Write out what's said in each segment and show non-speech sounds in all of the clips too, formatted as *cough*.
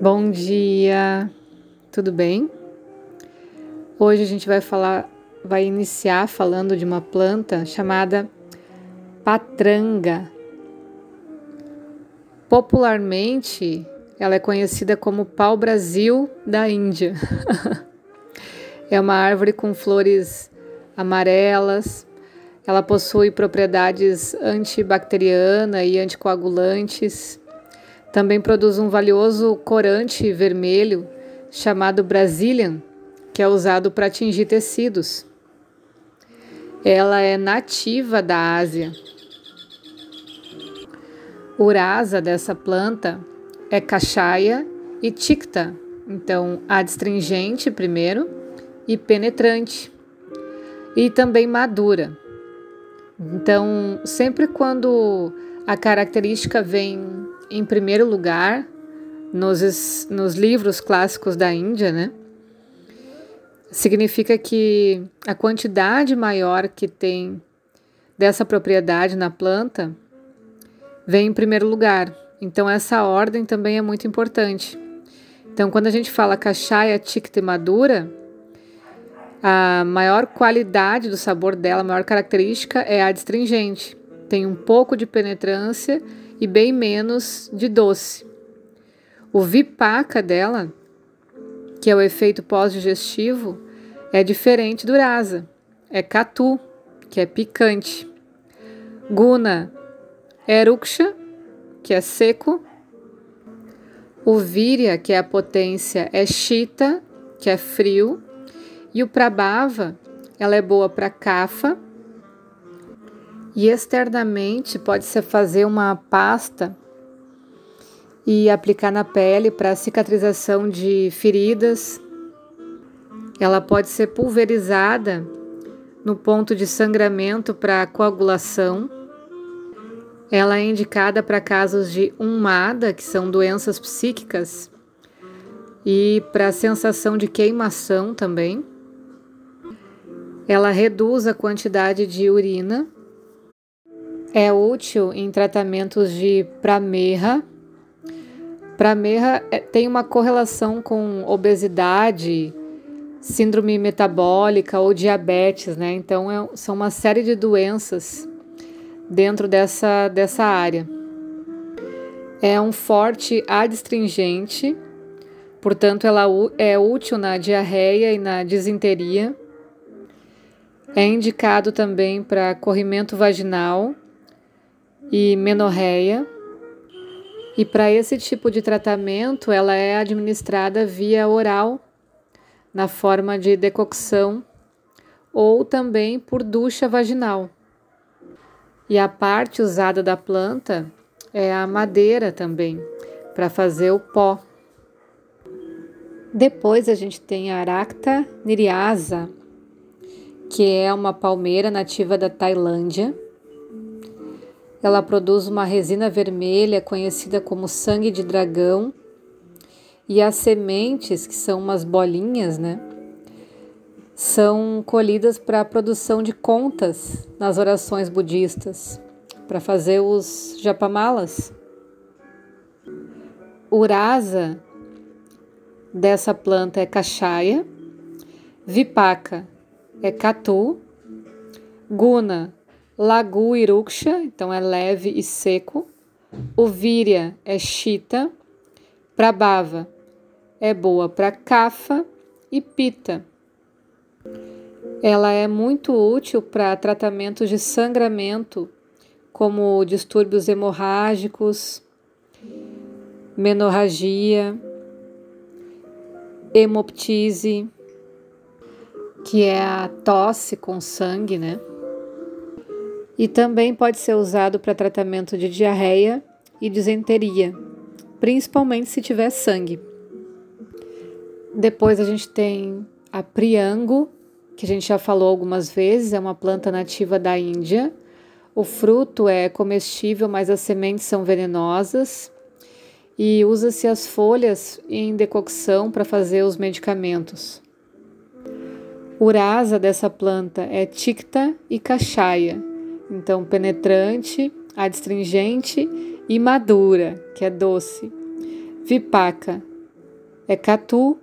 Bom dia, tudo bem? Hoje a gente vai falar, vai iniciar falando de uma planta chamada patranga. Popularmente, ela é conhecida como pau-brasil da Índia. *laughs* é uma árvore com flores amarelas. Ela possui propriedades antibacteriana e anticoagulantes também produz um valioso corante vermelho chamado Brazilian, que é usado para tingir tecidos. Ela é nativa da Ásia. Urasa dessa planta é cachaia e ticta, então adstringente primeiro e penetrante, e também madura. Então, sempre quando a característica vem em primeiro lugar nos, nos livros clássicos da Índia, né? Significa que a quantidade maior que tem dessa propriedade na planta vem em primeiro lugar. Então, essa ordem também é muito importante. Então, quando a gente fala cachaia ticta madura, a maior qualidade do sabor dela, a maior característica é a adstringente. Tem um pouco de penetrância e bem menos de doce. O vipaca dela, que é o efeito pós-digestivo, é diferente do rasa. É catu, que é picante. Guna é eruksha, que é seco. O virya, que é a potência, é shita, que é frio. E o prabhava, ela é boa para kafa, e externamente pode-se fazer uma pasta e aplicar na pele para cicatrização de feridas. Ela pode ser pulverizada no ponto de sangramento para coagulação. Ela é indicada para casos de umada, que são doenças psíquicas, e para sensação de queimação também. Ela reduz a quantidade de urina é útil em tratamentos de pramerra. Pramerra é, tem uma correlação com obesidade, síndrome metabólica ou diabetes, né? Então é, são uma série de doenças dentro dessa, dessa área. É um forte adstringente, portanto ela é útil na diarreia e na disenteria. É indicado também para corrimento vaginal e menorreia. E para esse tipo de tratamento, ela é administrada via oral, na forma de decocção, ou também por ducha vaginal. E a parte usada da planta é a madeira também, para fazer o pó. Depois a gente tem a Aracta niriasa, que é uma palmeira nativa da Tailândia ela produz uma resina vermelha conhecida como sangue de dragão e as sementes, que são umas bolinhas, né? São colhidas para a produção de contas nas orações budistas, para fazer os japamalas. Urasa dessa planta é cachaia, vipaka é catu, guna Lagu então é leve e seco. O Virya é chita. Prabhava é boa para cafa e pita. Ela é muito útil para tratamentos de sangramento, como distúrbios hemorrágicos, menorragia, hemoptise, que é a tosse com sangue, né? E também pode ser usado para tratamento de diarreia e disenteria, principalmente se tiver sangue. Depois a gente tem a priango, que a gente já falou algumas vezes, é uma planta nativa da Índia. O fruto é comestível, mas as sementes são venenosas. E usa-se as folhas em decocção para fazer os medicamentos. Urasa dessa planta é ticta e cachaia então, penetrante, adstringente e madura, que é doce. Vipaca é Katu.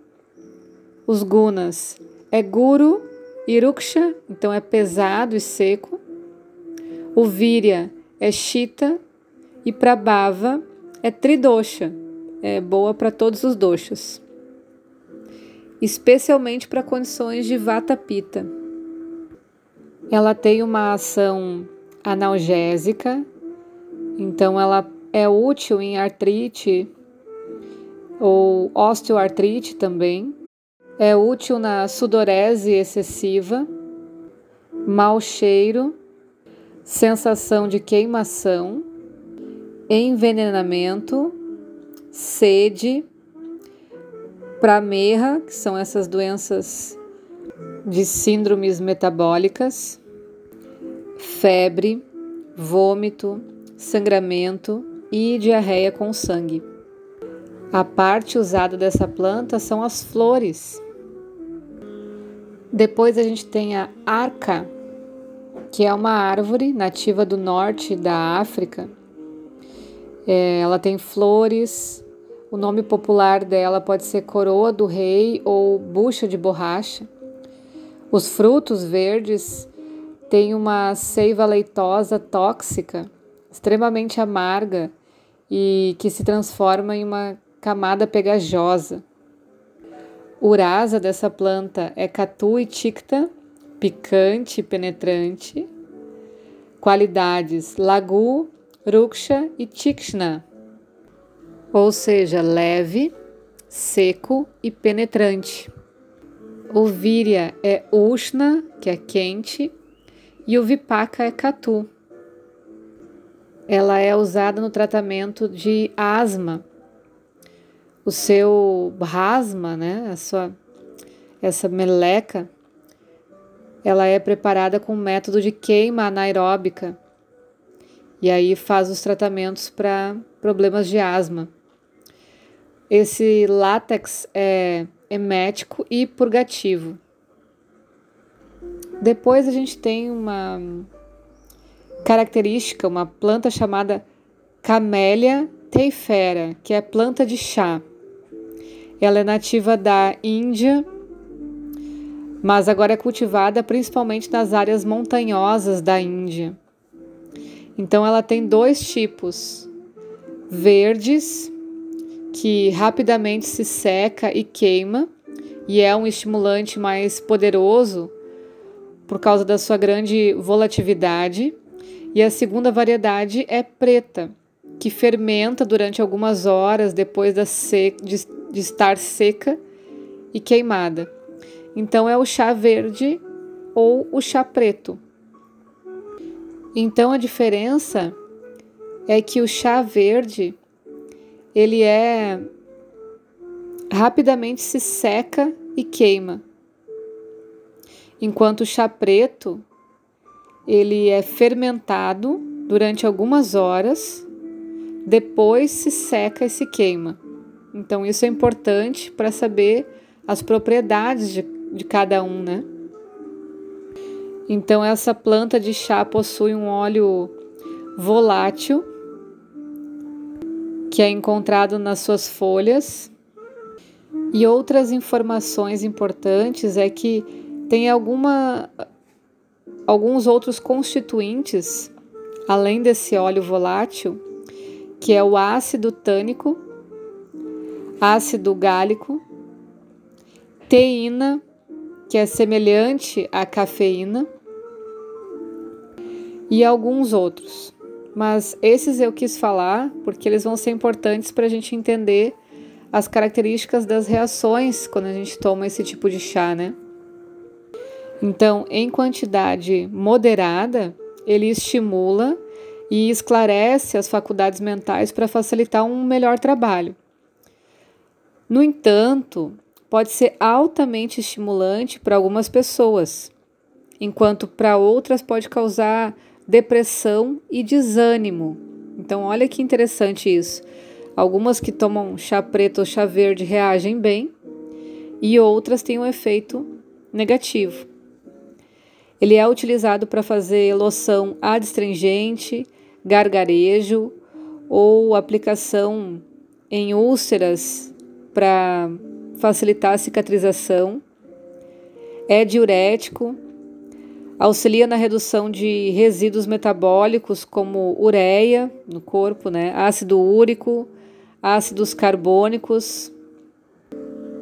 Os gunas é Guru e Ruksha, então é pesado e seco. O Virya é Shita e Prabhava é Tridosha, é boa para todos os doshas, especialmente para condições de Vata Pitta. Ela tem uma ação analgésica, então ela é útil em artrite ou osteoartrite também. É útil na sudorese excessiva, mau cheiro, sensação de queimação, envenenamento, sede, pramerra, que são essas doenças de síndromes metabólicas, febre, vômito, sangramento e diarreia com sangue. A parte usada dessa planta são as flores. Depois a gente tem a arca, que é uma árvore nativa do norte da África. É, ela tem flores. O nome popular dela pode ser coroa do rei ou bucha de borracha. Os frutos verdes têm uma seiva leitosa tóxica, extremamente amarga e que se transforma em uma camada pegajosa. Urasa dessa planta é catu e ticta, picante e penetrante. Qualidades lagu, ruksha e tikshna, ou seja, leve, seco e penetrante. O virya é ushna, que é quente, e o vipaka é katu. Ela é usada no tratamento de asma o seu rasma, né, a sua essa meleca, ela é preparada com método de queima anaeróbica. E aí faz os tratamentos para problemas de asma. Esse látex é emético e purgativo. Depois a gente tem uma característica, uma planta chamada Camélia teifera, que é planta de chá. Ela é nativa da Índia, mas agora é cultivada principalmente nas áreas montanhosas da Índia. Então ela tem dois tipos: verdes, que rapidamente se seca e queima, e é um estimulante mais poderoso por causa da sua grande volatilidade. E a segunda variedade é preta, que fermenta durante algumas horas depois de de estar seca e queimada. Então é o chá verde ou o chá preto. Então a diferença é que o chá verde ele é rapidamente se seca e queima. Enquanto o chá preto ele é fermentado durante algumas horas, depois se seca e se queima. Então, isso é importante para saber as propriedades de, de cada um, né? Então, essa planta de chá possui um óleo volátil que é encontrado nas suas folhas. E outras informações importantes é que tem alguma, alguns outros constituintes, além desse óleo volátil, que é o ácido tânico ácido gálico, teína, que é semelhante à cafeína, e alguns outros. Mas esses eu quis falar porque eles vão ser importantes para a gente entender as características das reações quando a gente toma esse tipo de chá, né? Então, em quantidade moderada, ele estimula e esclarece as faculdades mentais para facilitar um melhor trabalho. No entanto, pode ser altamente estimulante para algumas pessoas, enquanto para outras pode causar depressão e desânimo. Então, olha que interessante isso. Algumas que tomam chá preto ou chá verde reagem bem e outras têm um efeito negativo. Ele é utilizado para fazer loção adstringente, gargarejo ou aplicação em úlceras para facilitar a cicatrização, é diurético, auxilia na redução de resíduos metabólicos como ureia no corpo, né, ácido úrico, ácidos carbônicos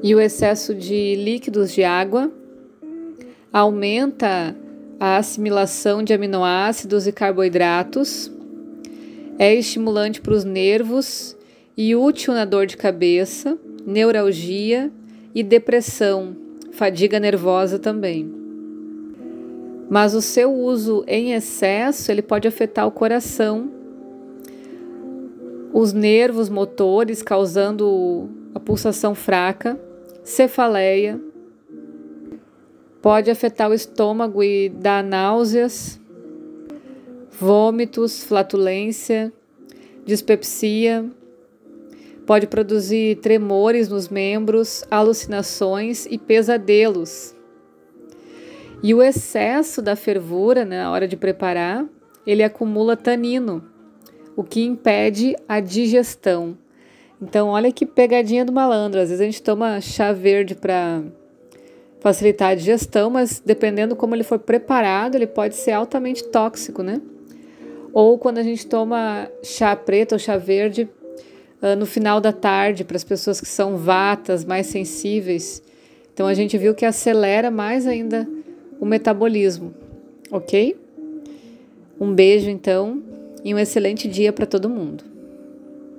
e o excesso de líquidos de água, aumenta a assimilação de aminoácidos e carboidratos, é estimulante para os nervos e útil na dor de cabeça, neuralgia e depressão, fadiga nervosa também. Mas o seu uso em excesso, ele pode afetar o coração, os nervos motores, causando a pulsação fraca, cefaleia, pode afetar o estômago e dar náuseas, vômitos, flatulência, dispepsia, pode produzir tremores nos membros, alucinações e pesadelos. E o excesso da fervura né, na hora de preparar, ele acumula tanino, o que impede a digestão. Então, olha que pegadinha do malandro. Às vezes a gente toma chá verde para facilitar a digestão, mas dependendo como ele for preparado, ele pode ser altamente tóxico, né? Ou quando a gente toma chá preto ou chá verde uh, no final da tarde, para as pessoas que são vatas, mais sensíveis. Então a gente viu que acelera mais ainda o metabolismo, ok? Um beijo então e um excelente dia para todo mundo.